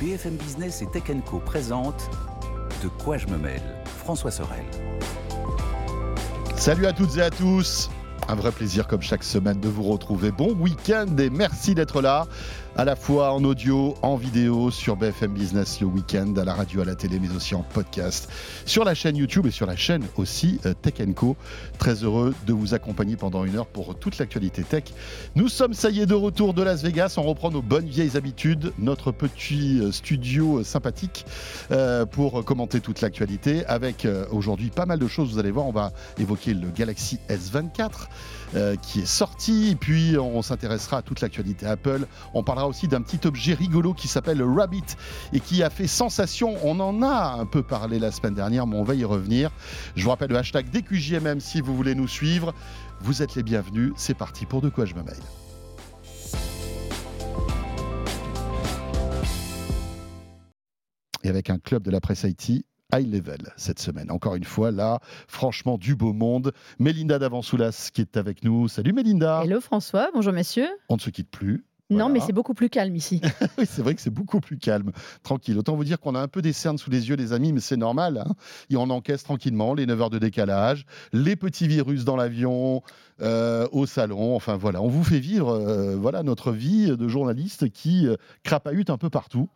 BFM Business et Tech Co présente De quoi je me mêle François Sorel. Salut à toutes et à tous un vrai plaisir comme chaque semaine de vous retrouver. Bon week-end et merci d'être là à la fois en audio, en vidéo, sur BFM Business le week-end, à la radio, à la télé, mais aussi en podcast, sur la chaîne YouTube et sur la chaîne aussi euh, Tech Co. Très heureux de vous accompagner pendant une heure pour toute l'actualité tech. Nous sommes, ça y est, de retour de Las Vegas. On reprend nos bonnes vieilles habitudes, notre petit euh, studio euh, sympathique pour commenter toute l'actualité avec aujourd'hui pas mal de choses. Vous allez voir, on va évoquer le Galaxy S24 qui est sorti, puis on s'intéressera à toute l'actualité Apple. On parlera aussi d'un petit objet rigolo qui s'appelle le Rabbit et qui a fait sensation. On en a un peu parlé la semaine dernière, mais on va y revenir. Je vous rappelle le hashtag DQJMM si vous voulez nous suivre. Vous êtes les bienvenus. C'est parti pour De quoi je me mail. Et avec un club de la presse IT high level cette semaine. Encore une fois, là, franchement, du beau monde. Mélinda Davansoulas qui est avec nous. Salut Mélinda. Hello François, bonjour messieurs. On ne se quitte plus. Non, mais c'est beaucoup plus calme ici. oui, c'est vrai que c'est beaucoup plus calme, tranquille. Autant vous dire qu'on a un peu des cernes sous les yeux, les amis, mais c'est normal. Hein. Et on encaisse tranquillement les 9 heures de décalage, les petits virus dans l'avion, euh, au salon. Enfin voilà, on vous fait vivre euh, voilà notre vie de journaliste qui euh, crapahute un peu partout.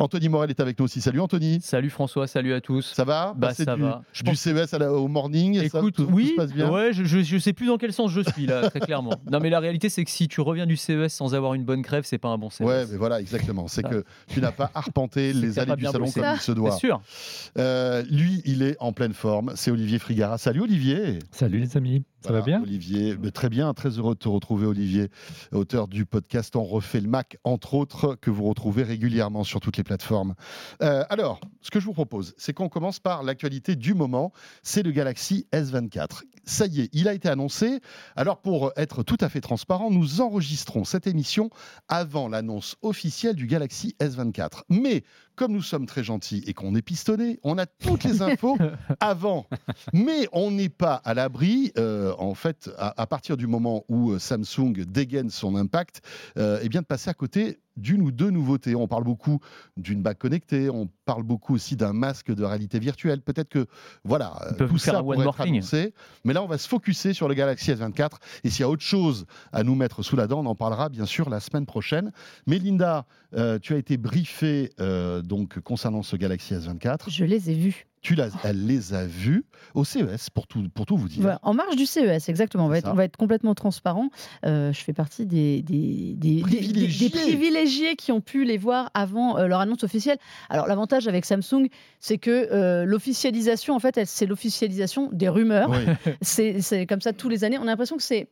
Anthony Morel est avec nous aussi. Salut Anthony. Salut François, salut à tous. Ça va Bah ça du, va. Je du CES au morning. Écoute, ça, oui, se passe bien ouais, je, je, sais plus dans quel sens je suis là, très clairement. Non mais la réalité c'est que si tu reviens du CES sans avoir une bonne crève, c'est pas un bon CES. Ouais, mais voilà, exactement. C'est que tu n'as pas arpenté les allées du salon comme il se doit. C'est sûr. lui, il est en pleine forme. C'est Olivier Frigara. Salut Olivier. Salut les amis. Ça va bien? Olivier, très bien, très heureux de te retrouver Olivier, auteur du podcast On refait le Mac, entre autres, que vous retrouvez régulièrement sur toutes les plateformes. Euh, alors, ce que je vous propose, c'est qu'on commence par l'actualité du moment, c'est le Galaxy S24. Ça y est, il a été annoncé. Alors, pour être tout à fait transparent, nous enregistrons cette émission avant l'annonce officielle du Galaxy S24. Mais comme nous sommes très gentils et qu'on est pistonné, on a toutes les infos avant. Mais on n'est pas à l'abri, euh, en fait, à, partir du moment où euh, Samsung dégaine son impact, euh, eh bien de passer à côté d'une ou deux nouveautés. On parle beaucoup d'une bague connectée, on parle beaucoup aussi d'un masque de réalité virtuelle. Peut-être que voilà, tout ça pourrait être annoncé. Mais là, on va se focuser sur le Galaxy S24. Et s'il y a autre chose à nous mettre sous la dent, on en parlera bien sûr la semaine prochaine. Mais Linda, euh, tu as été briefée euh, donc concernant ce Galaxy S24. Je les ai vus tu elle les a vus au CES, pour tout, pour tout vous dire. en marge du CES, exactement. On va, être, on va être, complètement transparent. Euh, je fais partie des, des, des, privilégiés. des, privilégiés. qui ont pu les voir avant euh, leur annonce officielle. Alors, l'avantage avec Samsung, c'est que euh, l'officialisation, en fait, c'est l'officialisation des rumeurs. c'est comme ça tous les années. On a l'impression que c'est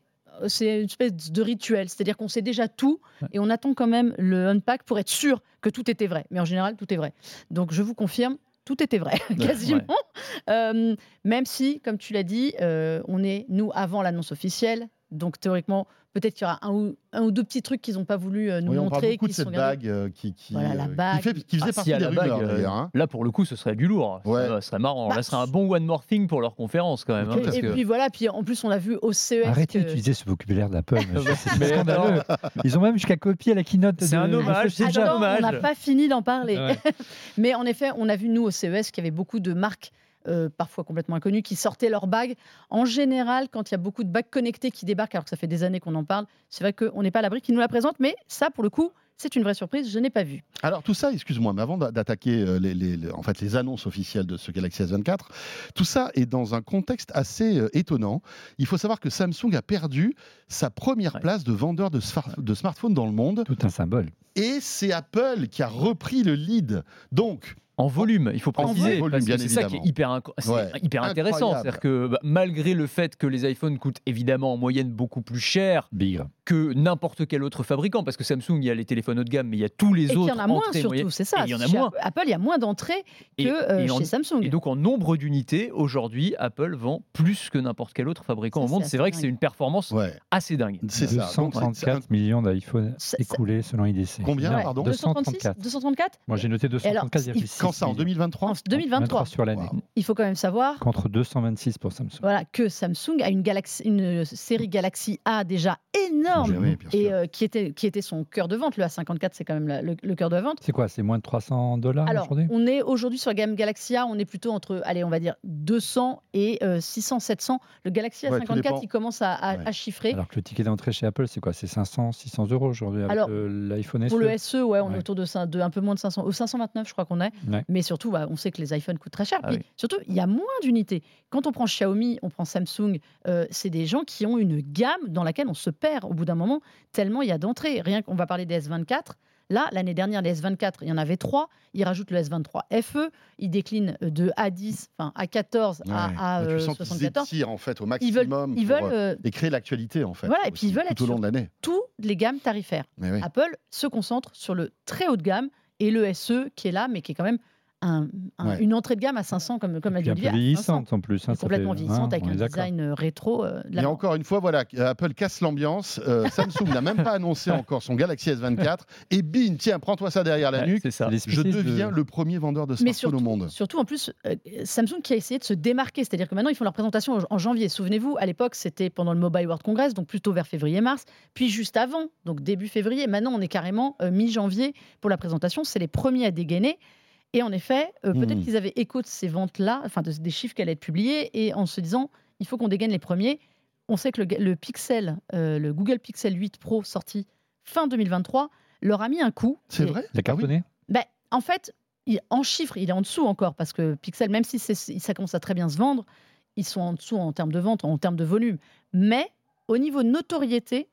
c'est une espèce de rituel, c'est-à-dire qu'on sait déjà tout et on attend quand même le unpack pour être sûr que tout était vrai. Mais en général, tout est vrai. Donc je vous confirme, tout était vrai, quasiment. Euh, même si, comme tu l'as dit, euh, on est, nous, avant l'annonce officielle. Donc, théoriquement, Peut-être qu'il y aura un ou, un ou, deux petits trucs qu'ils n'ont pas voulu euh, nous oui, on montrer. beaucoup de cette bague euh, qui, qui, voilà, la euh, bague. Qui, qui, faisait ah, partie si des rumeurs, bague, hein. Là, pour le coup, ce serait du lourd. Ouais. Ça, serait marrant. Bah, là, ce serait un bon one more thing pour leur conférence quand même. Hein, parce et que... puis voilà, puis en plus, on l'a vu au CES. Arrêtez que... d'utiliser ce vocabulaire d'Apple. c'est scandaleux. Ils ont même jusqu'à copier la keynote. C'est un hommage. C'est déjà On n'a pas fini d'en parler. Mais en effet, on a vu, nous, au CES, qu'il y avait beaucoup de marques euh, parfois complètement inconnus, qui sortaient leurs bagues. En général, quand il y a beaucoup de bagues connectées qui débarquent, alors que ça fait des années qu'on en parle, c'est vrai qu'on n'est pas à l'abri qu'ils nous la présentent, mais ça, pour le coup, c'est une vraie surprise, je n'ai pas vu. Alors tout ça, excuse-moi, mais avant d'attaquer euh, les, en fait, les annonces officielles de ce Galaxy S24, tout ça est dans un contexte assez euh, étonnant. Il faut savoir que Samsung a perdu sa première place de vendeur de, de smartphones dans le monde. Tout un symbole. Et c'est Apple qui a repris le lead. Donc, en volume, il faut préciser. C'est ça qui est hyper, hyper intéressant. C'est-à-dire que bah, malgré le fait que les iPhones coûtent évidemment en moyenne beaucoup plus cher que n'importe quel autre fabricant, parce que Samsung, il y a les téléphones haut de gamme, mais il y a tous les autres. Il y en a moins surtout, c'est ça. il y en a moins. Apple, il y a moins d'entrées que euh, chez Samsung. Et donc en nombre d'unités, aujourd'hui, Apple vend plus que n'importe quel autre fabricant au monde. C'est vrai que c'est une performance assez dingue. C'est ça. 234 millions d'iPhones écoulés selon IDC. Combien, pardon 234. 234 Moi j'ai noté 234,6. Ça En 2023 En 2023. sur l'année. Il faut quand même savoir. Contre 226 pour Samsung. Voilà, que Samsung a une, Galaxy, une série Galaxy A déjà énorme et euh, qui, était, qui était son cœur de vente. Le A54, c'est quand même le, cœur de vente. C'est quoi C'est moins de 300 dollars aujourd'hui? On est aujourd'hui sur la gamme Galaxy A, on est plutôt entre, allez, on va dire 200 et 600, euh, 700. Le Galaxy A54, il commence à, chiffrer. Alors que le ticket d'entrée chez Apple, c'est quoi? C'est 500, 600 euros aujourd'hui avec l'iPhone SE Pour le SE, ouais, on est autour de, de, un peu moins de 500, au 529, je crois qu'on est. Mais surtout, bah, on sait que les iPhones coûtent très cher. Ah surtout, il y a moins d'unités. Quand on prend Xiaomi, on prend Samsung, euh, c'est des gens qui ont une gamme dans laquelle on se perd au bout d'un moment, tellement il y a d'entrées. Rien qu'on va parler des S24. Là, l'année dernière, les S24, il y en avait trois. Ils rajoutent le S23 FE. Ils déclinent de A10, enfin A14 à, A, 74. Ils en fait au maximum ils veulent, pour euh, euh, créer l'actualité en fait. Voilà, et puis ils veulent tout être au long de l'année. Toutes les gammes tarifaires. Apple se concentre sur le très haut de gamme et le SE qui est là, mais qui est quand même une entrée de gamme à 500, comme, comme a dit vieillissante en plus. Hein, complètement vieillissante, avec un design euh, rétro. Euh, Et encore une fois, voilà, Apple casse l'ambiance. Euh, Samsung n'a même pas annoncé encore son Galaxy S24. Et bing, tiens, prends-toi ça derrière la nuque. Ça. Je deviens le premier vendeur de smartphones au monde. Surtout, en plus, Samsung qui a essayé de se démarquer. C'est-à-dire que maintenant, ils font leur présentation en janvier. Souvenez-vous, à l'époque, c'était pendant le Mobile World Congress, donc plutôt vers février-mars. Puis juste avant, donc début février. Maintenant, on est carrément mi-janvier pour la présentation. C'est les premiers à dégainer. Et en effet, euh, peut-être hmm. qu'ils avaient écho de ces ventes-là, enfin des chiffres qui allaient être publiés, et en se disant, il faut qu'on dégaine les premiers. On sait que le, Pixel, euh, le Google Pixel 8 Pro sorti fin 2023, leur a mis un coup. C'est vrai La cartonné ben, En fait, en chiffres, il est en dessous encore, parce que Pixel, même si ça commence à très bien se vendre, ils sont en dessous en termes de vente, en termes de volume. Mais au niveau notoriété,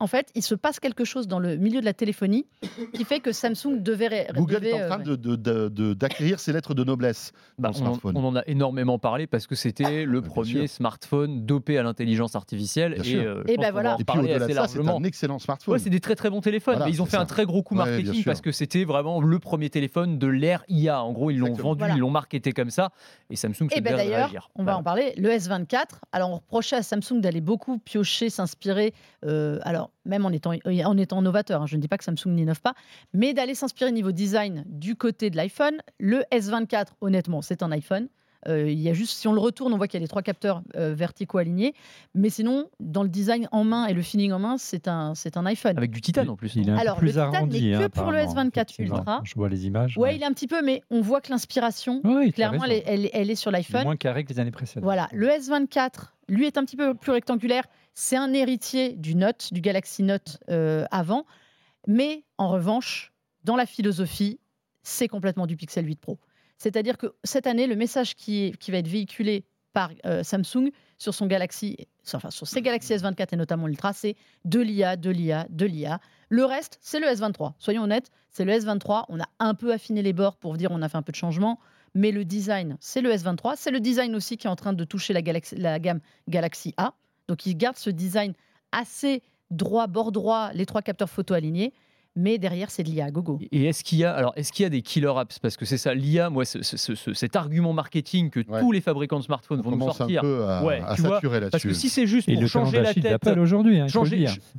en fait, il se passe quelque chose dans le milieu de la téléphonie qui fait que Samsung devait. Google est en train euh, d'acquérir ses lettres de noblesse bah, on, en, on, en, a énormément parlé parce que c'était le premier smartphone dopé à l'intelligence artificielle. et, euh, et ben voilà. Et puis au-delà de ça, c'est un excellent smartphone. Ouais, c'est des très très bons téléphones. mais ils ont fait un très gros coup marketing parce que c'était vraiment le premier téléphone de l'ère IA. En gros, ils l'ont vendu, ils l'ont marketé comme ça. Et Samsung se Et ben d'ailleurs, on va en parler. Le S24. Alors, on reprochait à Samsung d'aller beaucoup piocher, s'inspirer. Euh, même en étant, en étant novateur, hein. je ne dis pas que Samsung n'innove pas, mais d'aller s'inspirer niveau design du côté de l'iPhone. Le S24, honnêtement, c'est un iPhone. Euh, il y a juste, si on le retourne, on voit qu'il y a les trois capteurs euh, verticaux alignés. Mais sinon, dans le design en main et le feeling en main, c'est un, c'est un iPhone. Avec du titane en plus. Il est un Alors, peu plus le titane n'est que hein, pour le S24 Ultra. Je vois les images. Ouais, il est un petit peu, mais on voit que l'inspiration, clairement, elle, elle, est sur l'iPhone. Moins carré que les années précédentes. Voilà. Le S24, lui, est un petit peu plus rectangulaire. C'est un héritier du Note, du Galaxy Note euh, avant. Mais en revanche, dans la philosophie, c'est complètement du Pixel 8 Pro. C'est-à-dire que cette année, le message qui, va être véhiculé par euh, Samsung sur son Galaxy, enfin sur ses Galaxy S24 et notamment l'Ultra, c'est de l'IA, de l'IA, de l'IA. Le reste, c'est le S23. Soyons honnêtes, c'est le S23. On a un peu affiné les bords pour dire on a fait un peu de changement, mais le design, c'est le S23. C'est le design aussi qui est en train de toucher la, la gamme Galaxy A. Donc il garde ce design assez droit, bord droit, les trois capteurs photo alignés mais derrière, c'est de l'IA gogo. Et est-ce qu'il y a, alors, est-ce qu'il y a des killer apps? Parce que c'est ça, l'IA, moi, cet argument marketing que tous les fabricants de smartphones vont nous sortir. Un peu à, ouais, à saturer là-dessus. Parce que si c'est juste pour changer la tête. aujourd'hui, hein,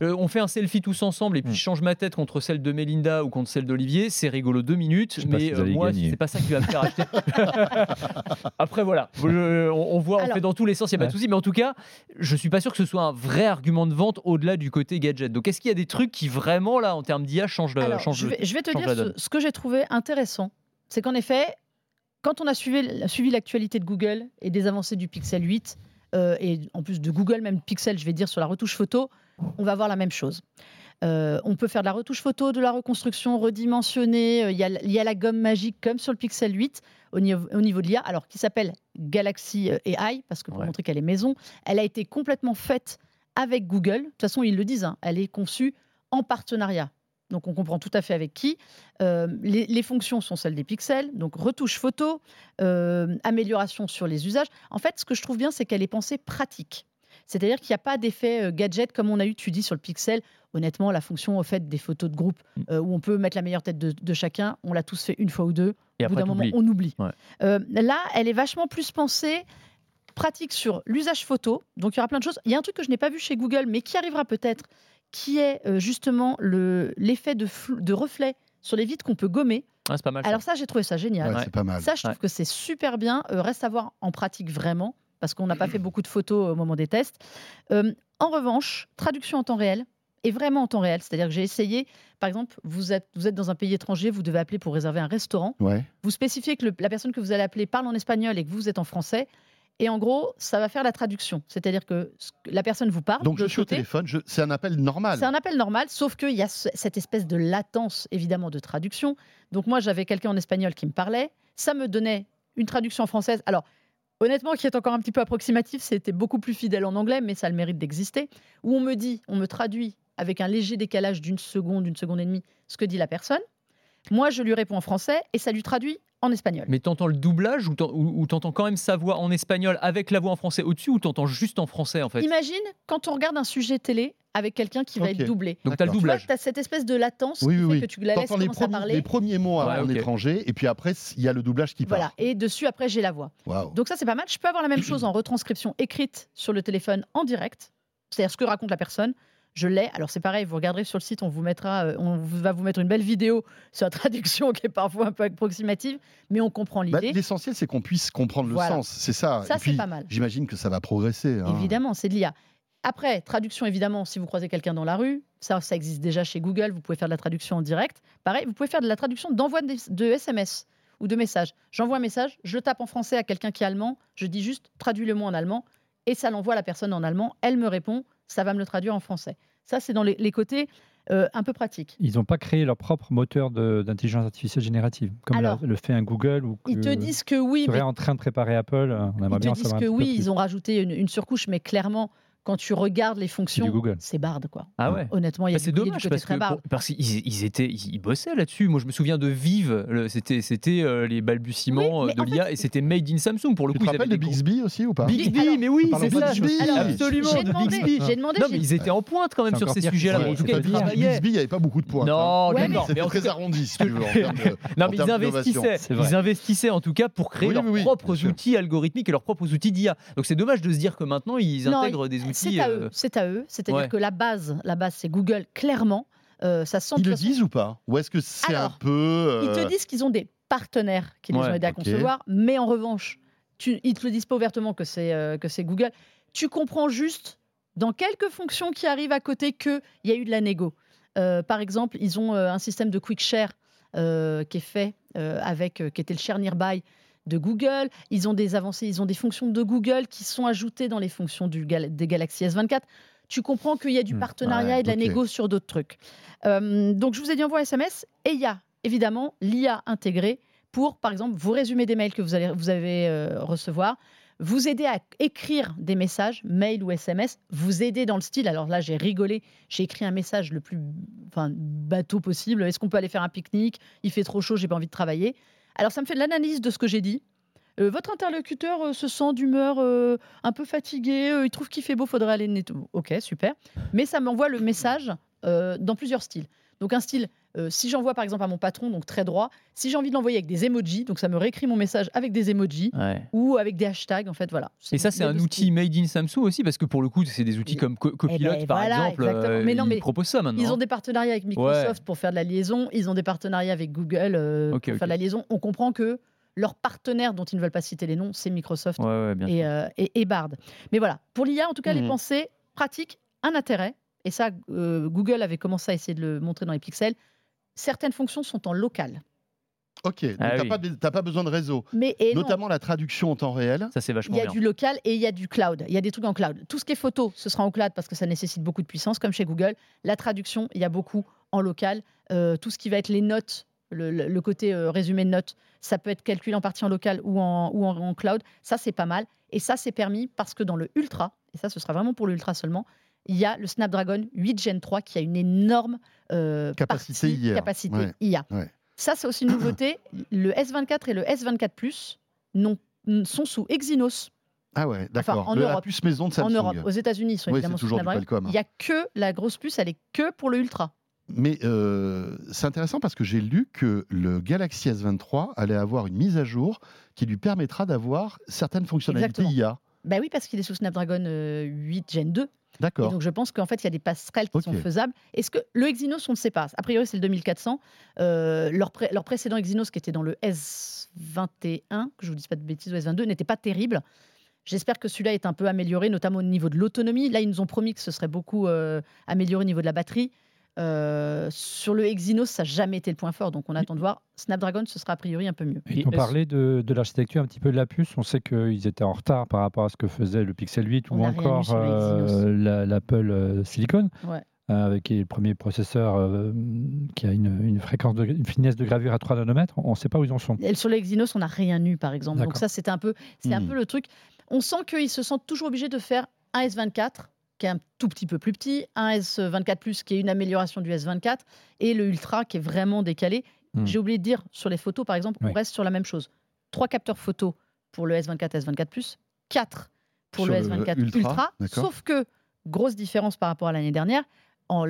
euh, on fait un selfie tous ensemble et puis je change ma tête contre celle de Melinda ou contre celle d'Olivier, c'est rigolo deux minutes, mais euh, moi, c'est pas ça qui va me faire acheter. Après, voilà, on, voit, on fait dans tous les sens, il n'y a pas de souci, mais en tout cas, je suis pas sûr que ce soit un vrai argument de vente au-delà du côté gadget. Donc, est-ce qu'il y a des trucs qui vraiment, là, en termes d'IA, change, je, vais, te dire ce, que j'ai trouvé intéressant. C'est qu'en effet, quand on a suivi, suivi l'actualité de Google et des avancées du Pixel 8, euh, et en plus de Google, même Pixel, je vais dire sur la retouche photo, on va voir la même chose. Euh, on peut faire de la retouche photo, de la reconstruction redimensionnée. Euh, il y, a, la gomme magique comme sur le Pixel 8 au niveau, au niveau de l'IA, alors qui s'appelle Galaxy AI, parce que pour montrer qu'elle est maison, elle a été complètement faite avec Google. De toute façon, ils le disent, hein, elle est conçue en partenariat donc on comprend tout à fait avec qui. Euh, les, fonctions sont celles des pixels, donc retouche photo, euh, amélioration sur les usages. En fait, ce que je trouve bien, c'est qu'elle est pensée pratique. C'est-à-dire qu'il n'y a pas d'effet euh, gadget comme on a eu, tu dis, sur le Pixel. Honnêtement, la fonction au fait des photos de groupe mm. où on peut mettre la meilleure tête de, chacun, on l'a tous fait une fois ou deux. Et au bout d'un moment, on oublie. là, elle est vachement plus pensée pratique sur l'usage photo. Donc il y aura plein de choses. Il y a un truc que je n'ai pas vu chez Google, mais qui arrivera peut-être qui est euh, justement l'effet de, de reflet sur les vitres qu'on peut gommer. C'est pas mal. Alors ça, j'ai trouvé ça génial. c'est pas mal. Ça, je trouve que c'est super bien. reste à voir en pratique vraiment, parce qu'on n'a pas fait beaucoup de photos au moment des tests. en revanche, traduction en temps réel, et vraiment en temps réel. C'est-à-dire que j'ai essayé, par exemple, vous êtes, vous êtes dans un pays étranger, vous devez appeler pour réserver un restaurant. Vous spécifiez que la personne que vous allez appeler parle en espagnol et que vous êtes en français. Et en gros, ça va faire la traduction. C'est-à-dire que la personne vous parle. Donc je suis au téléphone, c'est un appel normal. C'est un appel normal, sauf qu'il y a cette espèce de latence, évidemment, de traduction. Donc moi, j'avais quelqu'un en espagnol qui me parlait. Ça me donnait une traduction française. Alors, honnêtement, qui est encore un petit peu approximatif, c'était beaucoup plus fidèle en anglais, mais ça a le mérite d'exister. Où on me dit, on me traduit avec un léger décalage d'une seconde, d'une seconde et demie, ce que dit la personne. Moi, je lui réponds en français et ça lui traduit en espagnol. Mais t'entends le doublage ou t'entends quand même sa voix en espagnol avec la voix en français au-dessus ou t'entends juste en français en fait? Imagine quand on regarde un sujet télé avec quelqu'un qui va être doublé. Donc t'as le doublage. Tu as cette espèce de latence qui fait que tu la laisses les premiers, à parler. les premiers mots en étranger et puis après il y a le doublage qui part. Voilà, et dessus après j'ai la voix. Donc ça c'est pas mal. Je peux avoir la même chose en retranscription écrite sur le téléphone en direct, c'est-à-dire ce que raconte la personne je l'ai. Alors c'est pareil, vous regarderez sur le site, on vous mettra, euh, on va vous mettre une belle vidéo sur la traduction qui est parfois un peu approximative, mais on comprend bah, l'idée. L'essentiel, c'est qu'on puisse comprendre le sens, c'est ça. Ça c'est pas mal. J'imagine que ça va progresser. Hein. Évidemment, c'est de l'IA. Après, traduction, évidemment, si vous croisez quelqu'un dans la rue, ça, ça existe déjà chez Google, vous pouvez faire de la traduction en direct. Pareil, vous pouvez faire de la traduction d'envoi de, SMS ou de messages. J'envoie un message, je tape en français à quelqu'un qui est allemand, je dis juste traduis le mot en allemand, et ça l'envoie à la personne en allemand, elle me répond, ça va me le traduire en français. Ça, c'est dans les, côtés euh, un peu pratiques. Ils n'ont pas créé leur propre moteur d'intelligence artificielle générative, comme le fait un Google ou ils te disent que oui, mais... en train de préparer Apple. On aimerait ils te disent que oui, ils ont rajouté une, surcouche, mais clairement, quand tu regardes les fonctions, c'est Bard quoi. Ah ouais. Honnêtement, il y a bah, c'est dommage parce que parce qu'ils ils étaient ils bossaient là-dessus. Moi, je me souviens de Vive, c'était c'était euh, les balbutiements euh, de l'IA et c'était made in Samsung pour le tu coup. Tu te rappelles de Bixby aussi ou pas Bixby, mais oui, c'est ça. absolument. J'ai demandé, j'ai demandé. Non, mais ils étaient en pointe quand même sur ces sujets-là. En tout cas. Bixby, il n'y avait pas beaucoup de points. Non, d'accord. C'était très arrondi, si tu veux. Non, mais ils investissaient. Ils investissaient en tout cas pour créer leurs propres outils algorithmiques et leurs propres outils d'IA. Donc c'est dommage de se dire que maintenant ils intègrent des outils à eux. C'est-à-dire que la base, la base, c'est Google, clairement. Euh, ça Ils le disent ou pas? Ou est-ce que c'est un peu. Ils te euh, disent qu'ils ont des partenaires qui les ont aidés à concevoir, mais en revanche, tu, ils ne te le disent pas ouvertement que c'est euh, que c'est Google. Tu comprends juste dans quelques fonctions qui arrivent à côté qu'il y a eu de la négo. par exemple, ils ont un système de quick share qui est fait avec, qui était le share nearby de Google. Ils ont des avancées, ils ont des fonctions de Google qui sont ajoutées dans les fonctions du, des Galaxy S24. Tu comprends qu'il y a du hmm. partenariat et de la négo sur d'autres trucs. Euh, donc, je vous ai dit envoie SMS et il y a évidemment l'IA intégrée pour, par exemple, vous résumer des mails que vous allez vous avez euh, recevoir, vous aider à écrire des messages, mail ou SMS, vous aider dans le style. Alors là, j'ai rigolé, j'ai écrit un message le plus enfin, bateau possible. Est-ce qu'on peut aller faire un pique-nique? Il fait trop chaud, j'ai pas envie de travailler. Alors ça me fait l'analyse de ce que j'ai dit. Euh, votre interlocuteur euh, se sent d'humeur euh, un peu fatigué, il trouve qu'il fait beau, faudrait aller nettoyer. Ok, super. Mais ça m'envoie le message dans plusieurs styles. Donc un style, si j'envoie par exemple à mon patron, donc très droit, si j'ai envie de l'envoyer avec des emojis, donc ça me réécrit mon message avec des emojis ou avec des hashtags, en fait, voilà. Et ça, c'est un outil made in Samsung aussi, parce que pour le coup, c'est des outils comme eh Copilot, ben, par exemple, mais non, mais ils proposent ça maintenant. Ils ont des partenariats avec Microsoft pour faire de la liaison, ils ont des partenariats avec Google pour faire de la liaison. On comprend que leur partenaire, dont ils ne veulent pas citer les noms, c'est Microsoft euh, et, Bard. Mais voilà, pour l'IA, en tout cas, les mhm. pensées pratiques, un intérêt. Et ça, euh, Google avait commencé à essayer de le montrer dans les pixels. Certaines fonctions sont en local. Ok, donc ah tu n'as pas, besoin de réseau. Mais, Notamment la traduction en temps réel. Ça, c'est vachement Il y a du local et il y a du cloud. Il y a des trucs en cloud. Tout ce qui est photo, ce sera en cloud parce que ça nécessite beaucoup de puissance, comme chez Google. La traduction, il y a beaucoup en local. Euh, tout ce qui va être les notes, le, côté euh, résumé de notes, ça peut être calculé en partie en local ou en, ou en, cloud. Ça, c'est pas mal. Et ça, c'est permis parce que dans le Ultra, et ça, ce sera vraiment pour le Ultra seulement, il y a le Snapdragon 8 Gen 3 qui a une énorme euh, capacité, IA. capacité IA. Ça, c'est aussi une nouveauté. Le S24 et le S24 Plus sont sous Exynos. Ah ouais, d'accord. en Europe, puce maison de Samsung. En Europe, aux États-Unis, ils sont évidemment sous Snapdragon. Il n'y a que la grosse puce, elle est que pour le Ultra. Mais euh, c'est intéressant parce que j'ai lu que le Galaxy S23 allait avoir une mise à jour qui lui permettra d'avoir certaines fonctionnalités IA. Ben oui, parce qu'il est sous Snapdragon 8 euh, Gen 2. D'accord. Donc je pense qu'en fait, il y a des passerelles qui sont faisables. Est-ce que le Exynos, on ne sait pas? A priori, c'est le 2400. Euh, leur, leur, précédent Exynos, qui était dans le S21, que je vous dise pas de bêtises, ou S22, n'était pas terrible. J'espère que celui-là est un peu amélioré, notamment au niveau de l'autonomie. Là, ils nous ont promis que ce serait beaucoup euh, amélioré au niveau de la batterie. Euh, sur le Exynos, ça n'a jamais été le point fort, donc on attend de voir. Snapdragon, ce sera a priori un peu mieux. Ils ont parlé de, l'architecture un petit peu de la puce? On sait qu'ils étaient en retard par rapport à ce que faisait le Pixel 8 ou encore euh, l'Apple Silicon. avec le premier processeur qui a une, fréquence de, finesse de gravure à 3 nanomètres. On ne sait pas où ils en sont. Et sur le Exynos, on n'a rien eu, par exemple. Donc ça, c'est un peu, c'est un hmm. peu le truc. On sent qu'ils se sentent toujours obligés de faire un S24 qui est un tout petit peu plus petit, un S24 Plus qui est une amélioration du S24 et le Ultra qui est vraiment décalé. Hmm. J'ai oublié de dire sur les photos par exemple, on reste sur la même chose. Trois capteurs photos pour le S24 S24 Plus, quatre pour le S24 Ultra, sauf que grosse différence par rapport à l'année dernière,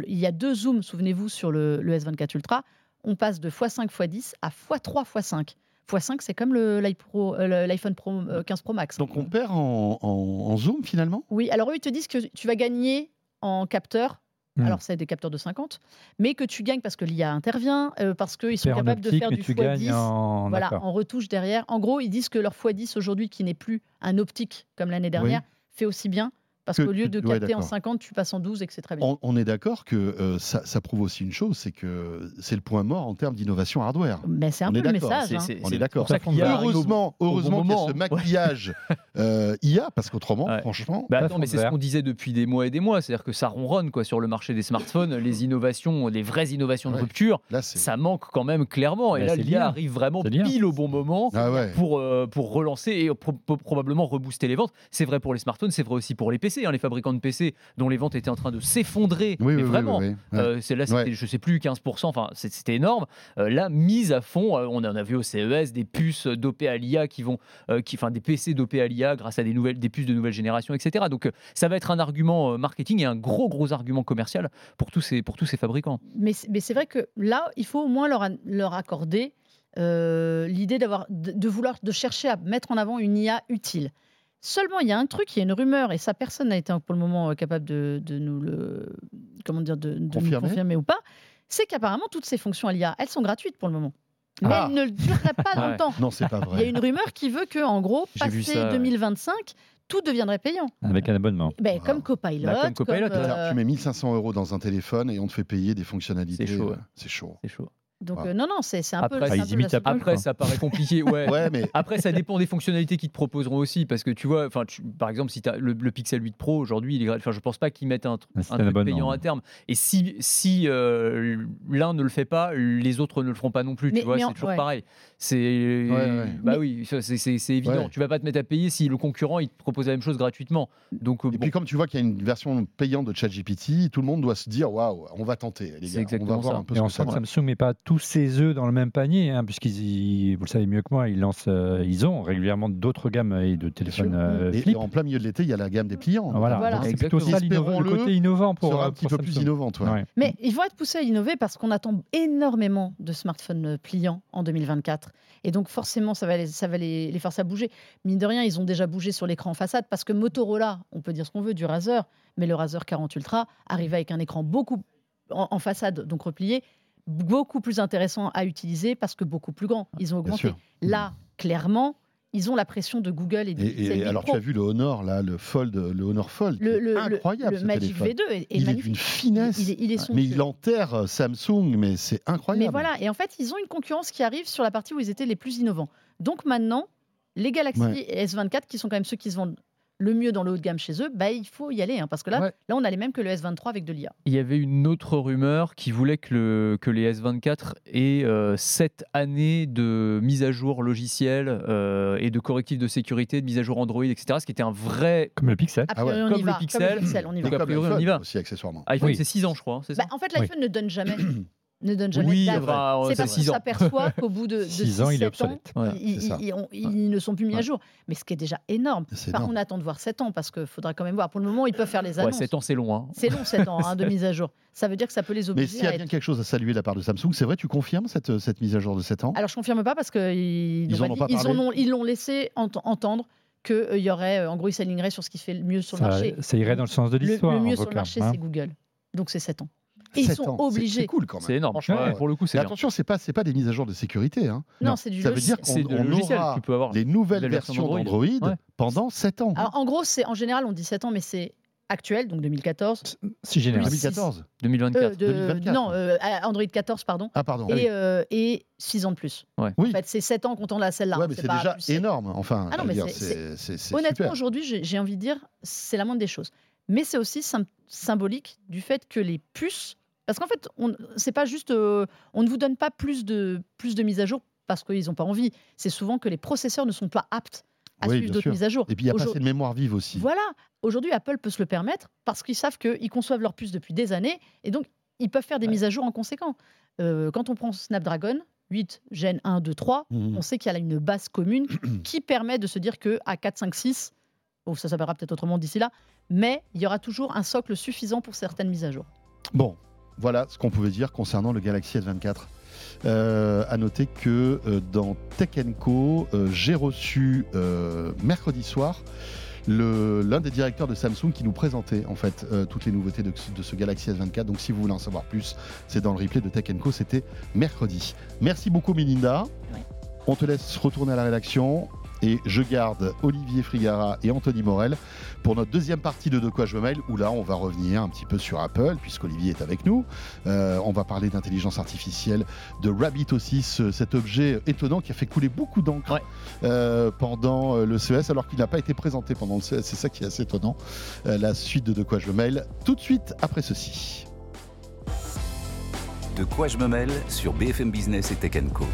il y a deux zooms, souvenez-vous, sur le, le S24 Ultra, on passe de x5 x10 à x3 x5 x5, c'est comme euh, l'iPhone Pro, 15 euh, Pro Max. Donc on perd en, zoom finalement? Oui, alors eux, ils te disent que tu vas gagner en capteur. Hmm. Alors, c'est des capteurs de 50, mais que tu gagnes parce que l'IA intervient, euh, parce qu'ils sont capables de faire du x10 en... Voilà, en retouche derrière. En gros, ils disent que leur x10 aujourd'hui, qui n'est plus un optique comme l'année dernière, fait aussi bien parce qu'au lieu de capter en 50, tu passes en 12 et que c'est très bien. On, est d'accord que euh, ça, prouve aussi une chose, c'est que c'est le point mort en termes d'innovation hardware. Mais c'est un peu le message. Hein. on est d'accord. Heureusement, heureusement qu'il y a ce maquillage euh, IA, parce qu'autrement, franchement. Bah attends, mais c'est ce qu'on disait depuis des mois et des mois, c'est-à-dire que ça ronronne quoi sur le marché des smartphones, les innovations, les vraies innovations de rupture, ça manque quand même clairement. Et bah, là, l'IA arrive vraiment pile au bon moment ah pour, euh, pour relancer et probablement rebooster les ventes. C'est vrai pour les smartphones, c'est vrai aussi pour les PC. Hein, les fabricants de PC dont les ventes étaient en train de s'effondrer. mais vraiment, euh, c'est là, c'était, je sais plus, 15%, enfin, c'était énorme. Euh, là, mise à fond, euh, on en a vu au CES des puces dopées à l'IA qui vont, qui, enfin, des PC dopés à l'IA grâce à des, nouvelles, des puces de nouvelle génération, etc. Donc, ça va être un argument marketing et un gros, gros argument commercial pour tous ces, pour tous ces fabricants. Mais, mais c'est vrai que là, il faut au moins leur, leur accorder l'idée d'avoir de, vouloir de chercher à mettre en avant une IA utile. Seulement, il y a un truc, il y a une rumeur, et ça, personne n'a été pour le moment euh, capable de, nous le comment dire, de, confirmer. ou pas. C'est qu'apparemment, toutes ces fonctions à l'IA, elles sont gratuites pour le moment. Mais ah. elles ne dureraient pas longtemps. Non, c'est pas vrai. Il y a une rumeur qui veut que, en gros, passé 2025, tout deviendrait payant. Avec un abonnement. Ben, comme Copilot. Bah, comme Copilot. Euh, tu mets 1500 euros dans un téléphone et on te fait payer des fonctionnalités. C'est chaud. Euh, c'est chaud. C'est chaud. Donc euh, non, non, c'est un après, peu. après, ça paraît compliqué. Ouais. mais... Après, ça dépend des fonctionnalités qu'ils te proposeront aussi, parce que tu vois, enfin, par exemple, si tu as le, Pixel 8 Pro aujourd'hui, il est, enfin, je pense pas qu'ils mettent un, un truc payant à terme. Et si si euh, l'un ne le fait pas, les autres ne le feront pas non plus. tu vois, c'est toujours pareil. C'est bah oui, c'est évident. Tu vas pas te mettre à payer si le concurrent il te propose la même chose gratuitement. Donc et puis comme tu vois qu'il y a une version payante de ChatGPT, tout le monde doit se dire waouh, on va tenter. Les gars, on va voir un peu. Et sent que Samsung met pas tous ses œufs dans le même panier, hein, puisqu'ils, vous le savez mieux que moi, ils lancent, euh, ils ont régulièrement d'autres gammes et de téléphones euh, et, en plein milieu de l'été, il y a la gamme des pliants. Voilà, c'est plutôt ça le côté innovant pour un petit peu plus innovant. Mais ils vont être poussés à innover parce qu'on attend énormément de smartphones pliants en 2024. Et donc forcément, ça va, les, ça va les, les forcer à bouger. Mine de rien, ils ont déjà bougé sur l'écran façade parce que Motorola, on peut dire ce qu'on veut du Razer, mais le Razer 40 Ultra arrive avec un écran beaucoup en façade, donc replié, beaucoup plus intéressant à utiliser parce que beaucoup plus grand. Ils ont augmenté. Là, clairement, ils ont la pression de Google et, de et, alors tu as vu le Honor là, le Fold, le Honor Fold, le, incroyable. Le, Magic V2 est, il est d'une finesse. Il, est, mais il enterre euh, Samsung, mais c'est incroyable. Mais voilà, et en fait ils ont une concurrence qui arrive sur la partie où ils étaient les plus innovants. Donc maintenant, les Galaxy S24 qui sont quand même ceux qui se vendent le mieux dans le haut de gamme chez eux, bah, il faut y aller. Hein, parce que là, là, on a les mêmes que le S23 avec de l'IA. Il y avait une autre rumeur qui voulait que, le, que les S24 aient euh, 7 années de mise à jour logicielle euh, et de correctifs de sécurité, de mise à jour Android, etc. Ce qui était un vrai. Comme le Pixel. Ah ouais. Comme, le Pixel. on y va. Donc, a priori, on y va. Aussi, accessoirement. iPhone, c'est 6 ans, je crois. Hein, bah, en fait, l'iPhone ne donne jamais ne donne jamais oui, de date. c'est parce qu'on s'aperçoit qu'au bout de, de 6 ans, il est obsolète. Ans, ils, ne sont plus mis à jour. Mais ce qui est déjà énorme. on attend de voir 7 ans parce qu'il faudra quand même voir. Pour le moment, ils peuvent faire les annonces. Ouais, 7 ans, c'est long. Hein. C'est long, 7 ans hein, de mise à jour. Ça veut dire que ça peut les obliger. Mais s'il y a bien quelque chose à saluer de la part de Samsung, c'est vrai, tu confirmes cette, cette mise à jour de 7 ans? Alors, je ne confirme pas parce qu'ils ils, ils l'ont laissé entendre qu'il y aurait, en gros, il s'alignerait sur ce qui fait le mieux sur le marché. Ça irait dans le sens de l'histoire. Le, mieux sur le marché, hein. c'est Google. Donc c'est 7 ans. Et ils sont obligés. C'est cool quand même. C'est énorme. pour le coup, c'est. Attention, c'est pas c'est pas des mises à jour de sécurité. Hein. Non, c'est du Ça veut dire qu'on aura avoir les nouvelles versions d'Android pendant 7 ans. Alors, en gros, c'est en général on dit 7 ans, mais c'est actuel, donc 2014. Si général. 2014 2024. Euh, non, euh, Android 14, pardon. Ah, pardon. Et, euh, et 6 ans de plus. Ouais. En fait, c'est 7 ans comptant la celle-là. Ouais, mais c'est déjà énorme. Enfin, ah non, mais c'est, honnêtement, aujourd'hui, j'ai envie de dire, c'est la moindre des choses. Mais c'est aussi symbolique du fait que les puces. Parce qu'en fait, c'est pas juste. on ne vous donne pas plus de, plus de mises à jour parce qu'ils n'ont pas envie. C'est souvent que les processeurs ne sont pas aptes à suivre d'autres mises à jour. Et puis il y a pas assez de mémoire vive aussi. Voilà. Aujourd'hui, Apple peut se le permettre parce qu'ils savent qu'ils conçoivent leurs puces depuis des années et donc ils peuvent faire des mises à jour en conséquent. Euh, quand on prend Snapdragon, 8, Gen 1, 2, 3, on sait qu'il y a une base commune qui permet de se dire que à 4, 5, 6, ça s'appellera peut-être autrement d'ici là, mais il y aura toujours un socle suffisant pour certaines mises à jour. Bon, voilà ce qu'on pouvait dire concernant le Galaxy S24. Euh, à noter que euh, dans Tech Co, euh, j'ai reçu mercredi soir l'un des directeurs de Samsung qui nous présentait en fait toutes les nouveautés de, ce Galaxy S24. Donc si vous voulez en savoir plus, c'est dans le replay de Tech Co, c'était mercredi. Merci beaucoup Melinda. On te laisse retourner à la rédaction et je garde Olivier Frigara et Anthony Morel pour notre deuxième partie de De quoi je me mail où là on va revenir un petit peu sur Apple puisqu'Olivier est avec nous. Euh, on va parler d'intelligence artificielle, de Rabbit aussi, cet objet étonnant qui a fait couler beaucoup d'encre euh, pendant euh, le CES alors qu'il n'a pas été présenté pendant le CES. C'est ça qui est assez étonnant. la suite de De quoi je me mail tout de suite après ceci. De quoi je me mêle sur BFM Business et Tech Co.